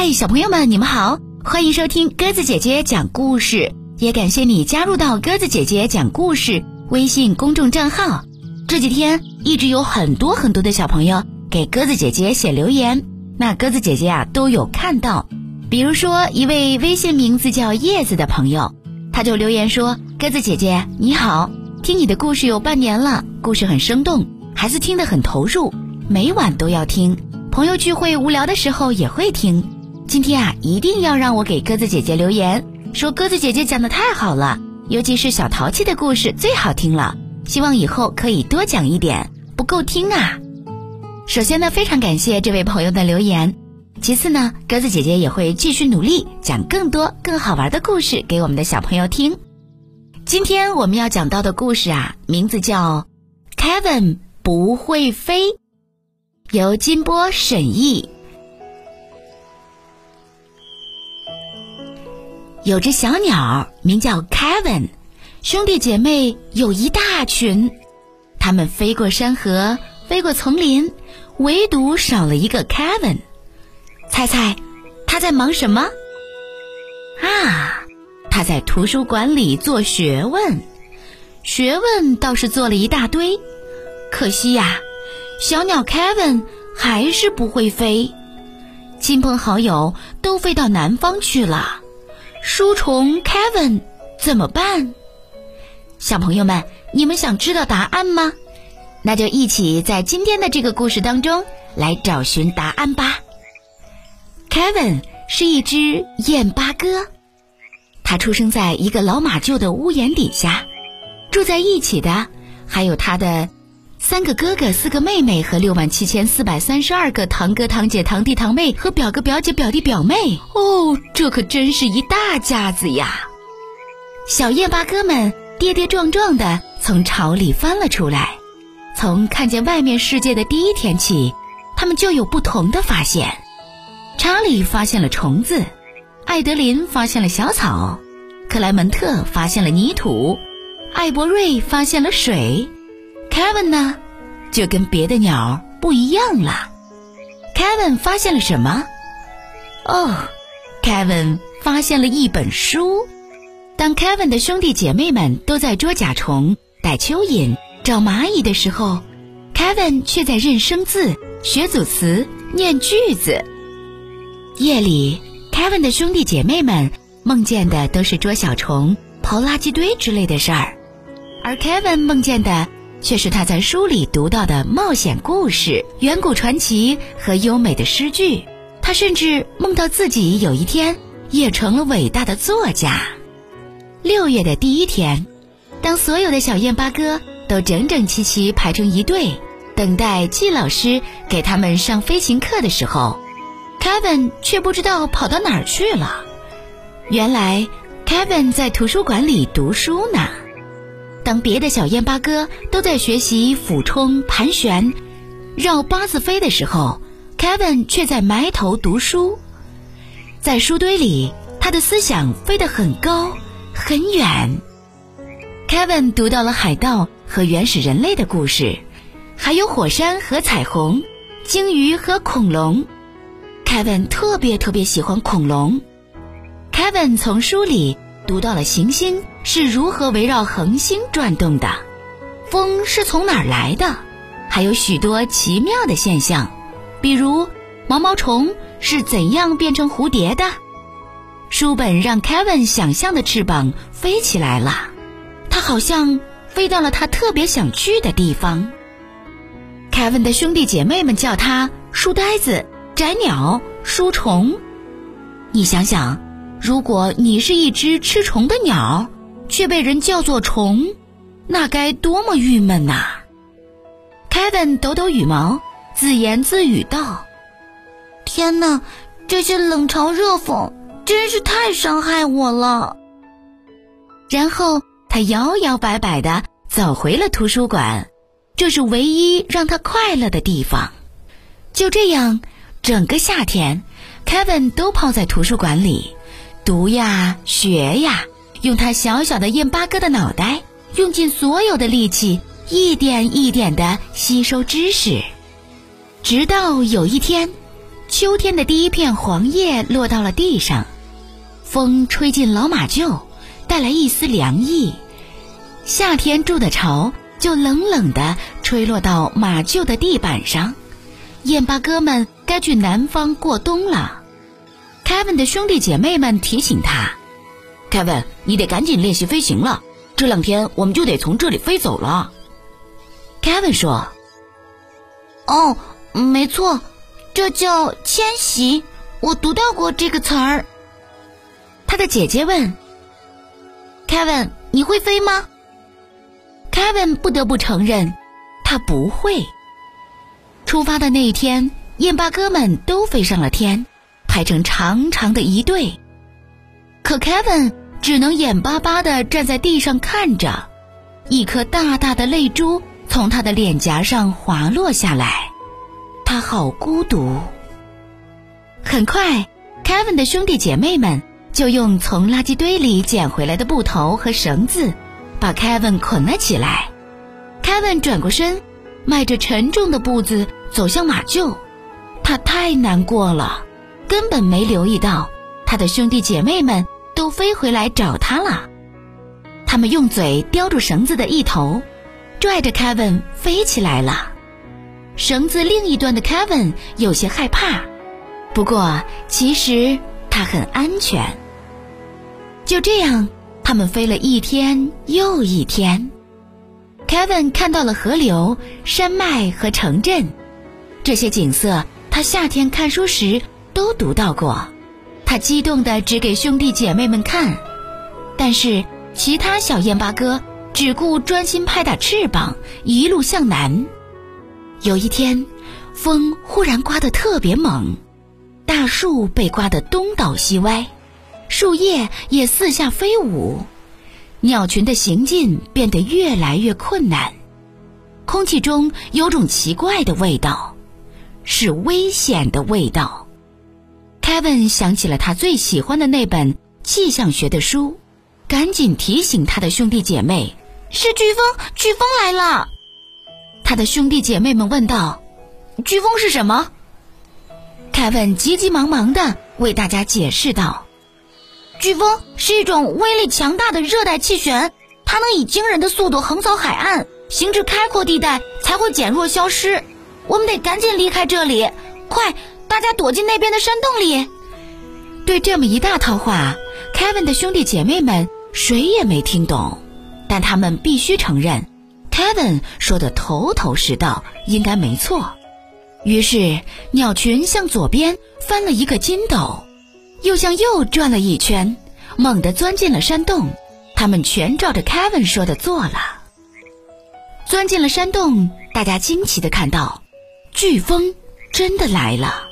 嗨，小朋友们，你们好，欢迎收听鸽子姐姐讲故事，也感谢你加入到鸽子姐姐讲故事微信公众账号。这几天一直有很多很多的小朋友给鸽子姐姐写留言，那鸽子姐姐啊都有看到。比如说一位微信名字叫叶子的朋友，他就留言说：“鸽子姐姐你好，听你的故事有半年了，故事很生动，孩子听得很投入，每晚都要听，朋友聚会无聊的时候也会听。”今天啊，一定要让我给鸽子姐姐留言，说鸽子姐姐讲的太好了，尤其是小淘气的故事最好听了，希望以后可以多讲一点，不够听啊。首先呢，非常感谢这位朋友的留言，其次呢，鸽子姐姐也会继续努力讲更多更好玩的故事给我们的小朋友听。今天我们要讲到的故事啊，名字叫《Kevin 不会飞》，由金波审译。有只小鸟，名叫 Kevin，兄弟姐妹有一大群，他们飞过山河，飞过丛林，唯独少了一个 Kevin。猜猜他在忙什么？啊，他在图书馆里做学问，学问倒是做了一大堆，可惜呀，小鸟 Kevin 还是不会飞，亲朋好友都飞到南方去了。书虫 Kevin 怎么办？小朋友们，你们想知道答案吗？那就一起在今天的这个故事当中来找寻答案吧。Kevin 是一只燕八哥，他出生在一个老马厩的屋檐底下，住在一起的还有他的。三个哥哥、四个妹妹和六万七千四百三十二个堂哥、堂姐、堂弟、堂妹和表哥、表姐、表弟、表妹哦，这可真是一大家子呀！小燕八哥们跌跌撞撞地从巢里翻了出来。从看见外面世界的第一天起，他们就有不同的发现。查理发现了虫子，艾德琳发现了小草，克莱门特发现了泥土，艾伯瑞发现了水。Kevin 呢，就跟别的鸟不一样了。Kevin 发现了什么？哦，Kevin 发现了一本书。当 Kevin 的兄弟姐妹们都在捉甲虫、逮蚯蚓、找蚂蚁的时候，Kevin 却在认生字、学组词、念句子。夜里，Kevin 的兄弟姐妹们梦见的都是捉小虫、刨垃圾堆之类的事儿，而 Kevin 梦见的。却是他在书里读到的冒险故事、远古传奇和优美的诗句。他甚至梦到自己有一天也成了伟大的作家。六月的第一天，当所有的小燕八哥都整整齐齐排成一队，等待季老师给他们上飞行课的时候，Kevin 却不知道跑到哪儿去了。原来，Kevin 在图书馆里读书呢。当别的小燕八哥都在学习俯冲、盘旋、绕八字飞的时候，Kevin 却在埋头读书。在书堆里，他的思想飞得很高很远。Kevin 读到了海盗和原始人类的故事，还有火山和彩虹、鲸鱼和恐龙。Kevin 特别特别喜欢恐龙。Kevin 从书里。读到了行星是如何围绕恒星转动的，风是从哪儿来的，还有许多奇妙的现象，比如毛毛虫是怎样变成蝴蝶的。书本让 Kevin 想象的翅膀飞起来了，他好像飞到了他特别想去的地方。Kevin 的兄弟姐妹们叫他书呆子、宅鸟、书虫。你想想。如果你是一只吃虫的鸟，却被人叫做虫，那该多么郁闷呐！Kevin 抖抖羽毛，自言自语道：“天哪，这些冷嘲热讽真是太伤害我了。”然后他摇摇摆摆地走回了图书馆，这是唯一让他快乐的地方。就这样，整个夏天，Kevin 都泡在图书馆里。读呀，学呀，用他小小的燕八哥的脑袋，用尽所有的力气，一点一点的吸收知识。直到有一天秋天的第一片黄叶落到了地上，风吹进老马厩，带来一丝凉意。夏天筑的巢就冷冷地吹落到马厩的地板上。燕巴哥们该去南方过冬了。Kevin 的兄弟姐妹们提醒他：“Kevin，你得赶紧练习飞行了，这两天我们就得从这里飞走了。”Kevin 说：“哦，没错，这叫迁徙，我读到过这个词儿。”他的姐姐问：“Kevin，你会飞吗？”Kevin 不得不承认，他不会。出发的那一天，燕巴哥们都飞上了天，排成长长的一队。可 Kevin 只能眼巴巴地站在地上看着，一颗大大的泪珠从他的脸颊上滑落下来，他好孤独。很快，Kevin 的兄弟姐妹们就用从垃圾堆里捡回来的布头和绳子，把 Kevin 捆了起来。Kevin 转过身，迈着沉重的步子。走向马厩，他太难过了，根本没留意到他的兄弟姐妹们都飞回来找他了。他们用嘴叼住绳子的一头，拽着 Kevin 飞起来了。绳子另一端的 Kevin 有些害怕，不过其实他很安全。就这样，他们飞了一天又一天。Kevin 看到了河流、山脉和城镇。这些景色，他夏天看书时都读到过。他激动地指给兄弟姐妹们看，但是其他小燕八哥只顾专心拍打翅膀，一路向南。有一天，风忽然刮得特别猛，大树被刮得东倒西歪，树叶也四下飞舞，鸟群的行进变得越来越困难，空气中有种奇怪的味道。是危险的味道。Kevin 想起了他最喜欢的那本气象学的书，赶紧提醒他的兄弟姐妹：“是飓风，飓风来了！”他的兄弟姐妹们问道：“飓风是什么？”Kevin 急急忙忙地为大家解释道：“飓风是一种威力强大的热带气旋，它能以惊人的速度横扫海岸，行至开阔地带才会减弱消失。”我们得赶紧离开这里，快！大家躲进那边的山洞里。对这么一大套话，Kevin 的兄弟姐妹们谁也没听懂，但他们必须承认，Kevin 说的头头是道，应该没错。于是，鸟群向左边翻了一个筋斗，又向右转了一圈，猛地钻进了山洞。他们全照着 Kevin 说的做了。钻进了山洞，大家惊奇地看到。飓风真的来了，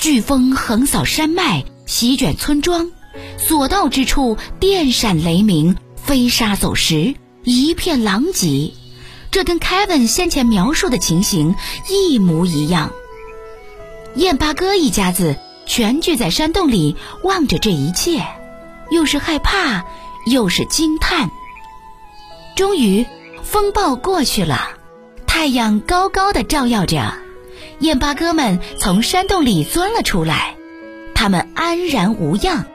飓风横扫山脉，席卷村庄，所到之处电闪雷鸣，飞沙走石，一片狼藉。这跟 Kevin 先前描述的情形一模一样。燕八哥一家子全聚在山洞里，望着这一切，又是害怕，又是惊叹。终于，风暴过去了。太阳高高的照耀着，燕八哥们从山洞里钻了出来，他们安然无恙，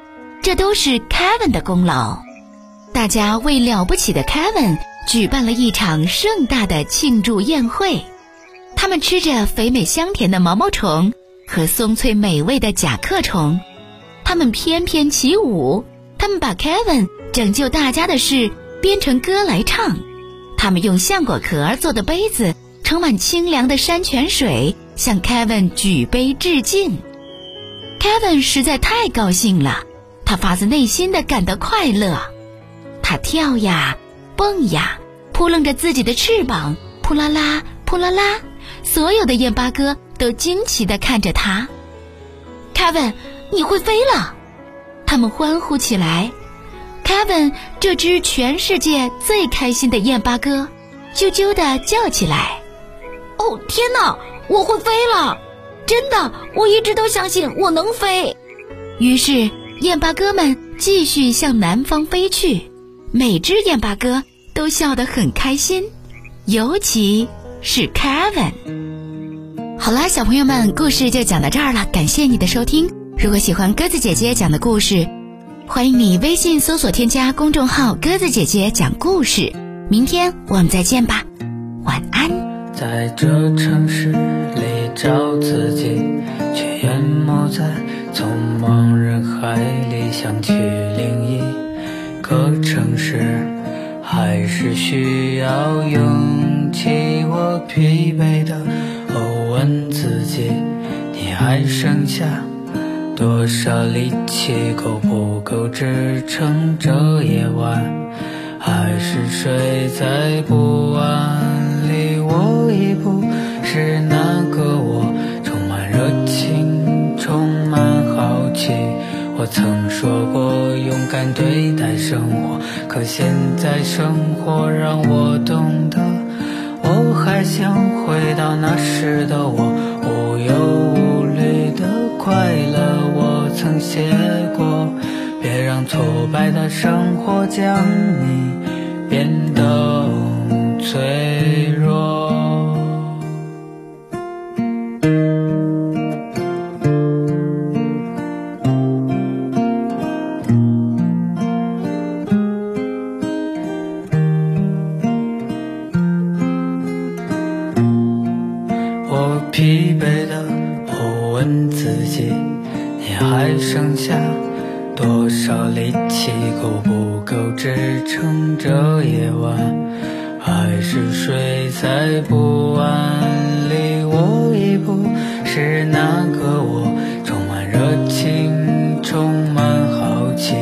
这都是 Kevin 的功劳。大家为了不起的 Kevin 举办了一场盛大的庆祝宴会，他们吃着肥美香甜的毛毛虫和松脆美味的甲壳虫，他们翩翩起舞，他们把 Kevin 拯救大家的事编成歌来唱。他们用橡果壳做的杯子，盛满清凉的山泉水，向 Kevin 举杯致敬。Kevin 实在太高兴了，他发自内心的感到快乐。他跳呀，蹦呀，扑棱着自己的翅膀，扑啦啦，扑啦啦。所有的燕巴哥都惊奇的看着他。Kevin，你会飞了！他们欢呼起来。Kevin 这只全世界最开心的燕巴哥，啾啾地叫起来：“哦，天哪！我会飞了！真的，我一直都相信我能飞。”于是，燕巴哥们继续向南方飞去。每只燕巴哥都笑得很开心，尤其是 Kevin。好啦，小朋友们，故事就讲到这儿了，感谢你的收听。如果喜欢鸽子姐姐讲的故事，欢迎你微信搜索添加公众号“鸽子姐姐讲故事”。明天我们再见吧，晚安。在这城市里找自己，却淹没在匆忙人海里，想去另一个城市，还是需要勇气。我疲惫的问自己，你还剩下？多少力气够不够支撑这夜晚？还是睡在不安？我已不是那个我，充满热情，充满好奇。我曾说过勇敢对待生活，可现在生活让我懂得，我还想回到那时的我，无忧无虑的快乐。我曾写过，别让挫败的生活将你变得脆万里？我已不是那个我，充满热情，充满好奇。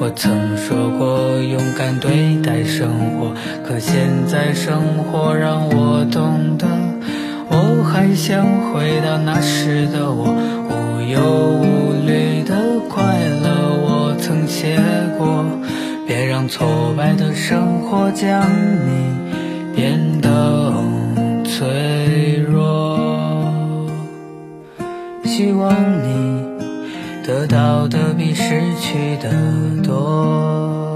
我曾说过勇敢对待生活，可现在生活让我懂得，我还想回到那时的我，无忧无虑的快乐。我曾写过。别让挫败的生活将你变脆弱。希望你得到的比失去的多。